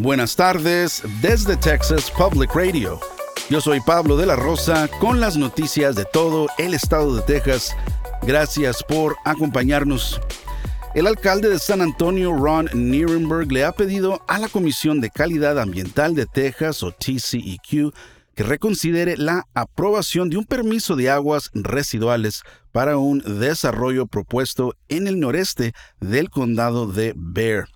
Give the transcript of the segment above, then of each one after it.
Buenas tardes desde Texas Public Radio. Yo soy Pablo de la Rosa con las noticias de todo el estado de Texas. Gracias por acompañarnos. El alcalde de San Antonio, Ron Nierenberg, le ha pedido a la Comisión de Calidad Ambiental de Texas, o TCEQ, que reconsidere la aprobación de un permiso de aguas residuales para un desarrollo propuesto en el noreste del condado de Bear.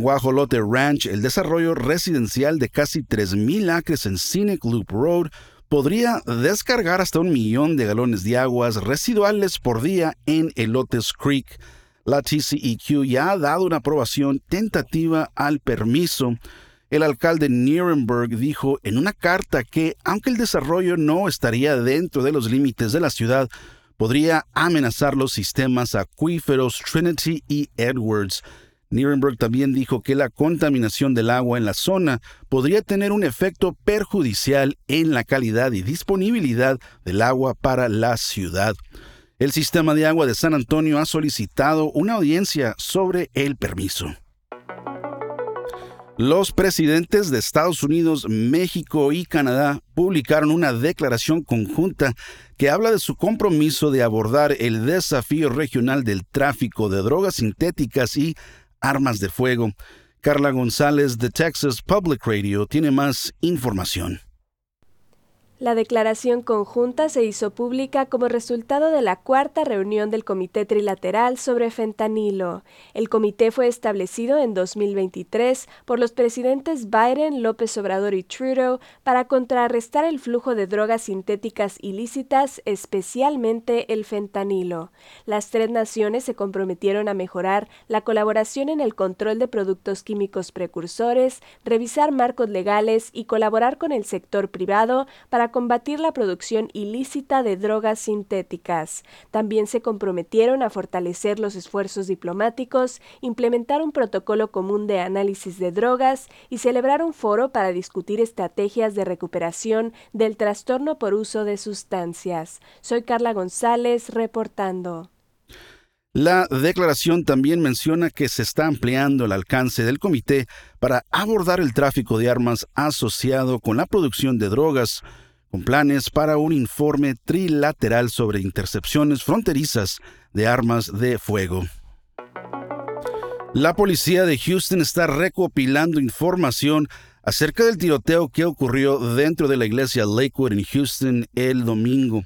Guajolote Ranch, el desarrollo residencial de casi 3.000 acres en Scenic Loop Road, podría descargar hasta un millón de galones de aguas residuales por día en Elotes Creek. La TCEQ ya ha dado una aprobación tentativa al permiso, el alcalde Nuremberg dijo en una carta que, aunque el desarrollo no estaría dentro de los límites de la ciudad, podría amenazar los sistemas acuíferos Trinity y Edwards. Nuremberg también dijo que la contaminación del agua en la zona podría tener un efecto perjudicial en la calidad y disponibilidad del agua para la ciudad. El sistema de agua de San Antonio ha solicitado una audiencia sobre el permiso. Los presidentes de Estados Unidos, México y Canadá publicaron una declaración conjunta que habla de su compromiso de abordar el desafío regional del tráfico de drogas sintéticas y armas de fuego. Carla González de Texas Public Radio tiene más información. La declaración conjunta se hizo pública como resultado de la cuarta reunión del Comité Trilateral sobre fentanilo. El comité fue establecido en 2023 por los presidentes Biden, López Obrador y Trudeau para contrarrestar el flujo de drogas sintéticas ilícitas, especialmente el fentanilo. Las tres naciones se comprometieron a mejorar la colaboración en el control de productos químicos precursores, revisar marcos legales y colaborar con el sector privado para combatir la producción ilícita de drogas sintéticas. También se comprometieron a fortalecer los esfuerzos diplomáticos, implementar un protocolo común de análisis de drogas y celebrar un foro para discutir estrategias de recuperación del trastorno por uso de sustancias. Soy Carla González reportando. La declaración también menciona que se está ampliando el alcance del comité para abordar el tráfico de armas asociado con la producción de drogas, con planes para un informe trilateral sobre intercepciones fronterizas de armas de fuego. La policía de Houston está recopilando información acerca del tiroteo que ocurrió dentro de la iglesia Lakewood en Houston el domingo.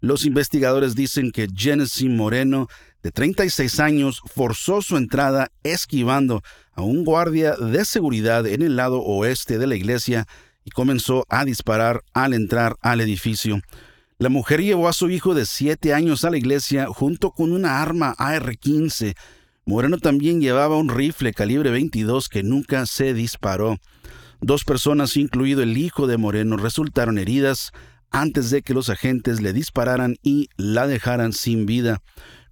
Los investigadores dicen que Genesee Moreno, de 36 años, forzó su entrada esquivando a un guardia de seguridad en el lado oeste de la iglesia y comenzó a disparar al entrar al edificio. La mujer llevó a su hijo de siete años a la iglesia junto con una arma AR-15. Moreno también llevaba un rifle calibre 22 que nunca se disparó. Dos personas, incluido el hijo de Moreno, resultaron heridas antes de que los agentes le dispararan y la dejaran sin vida.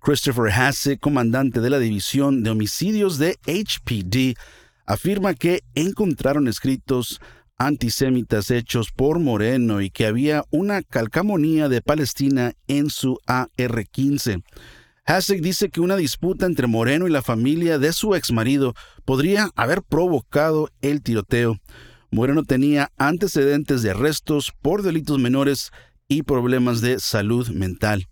Christopher Hasse, comandante de la División de Homicidios de HPD, afirma que encontraron escritos antisemitas hechos por Moreno y que había una calcamonía de Palestina en su AR-15. Hasek dice que una disputa entre Moreno y la familia de su exmarido podría haber provocado el tiroteo. Moreno tenía antecedentes de arrestos por delitos menores y problemas de salud mental.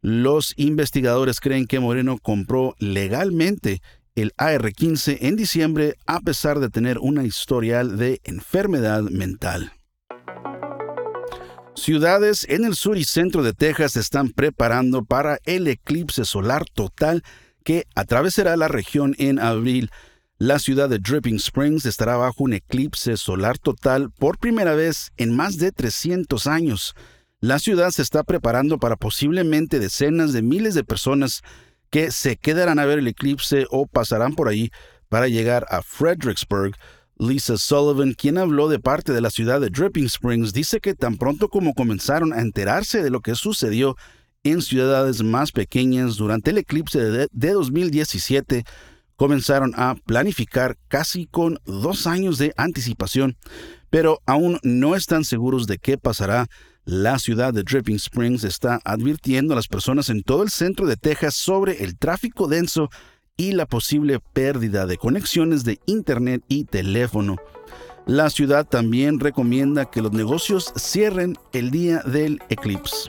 Los investigadores creen que Moreno compró legalmente el AR-15 en diciembre a pesar de tener una historial de enfermedad mental. Ciudades en el sur y centro de Texas están preparando para el eclipse solar total que atravesará la región en abril. La ciudad de Dripping Springs estará bajo un eclipse solar total por primera vez en más de 300 años. La ciudad se está preparando para posiblemente decenas de miles de personas que se quedarán a ver el eclipse o pasarán por ahí para llegar a Fredericksburg. Lisa Sullivan, quien habló de parte de la ciudad de Dripping Springs, dice que tan pronto como comenzaron a enterarse de lo que sucedió en ciudades más pequeñas durante el eclipse de, 2017, comenzaron a planificar casi con dos años de anticipación, pero aún no están seguros de qué pasará la ciudad de Dripping Springs está advirtiendo a las personas en todo el centro de Texas sobre el tráfico denso y la posible pérdida de conexiones de Internet y teléfono. La ciudad también recomienda que los negocios cierren el día del eclipse.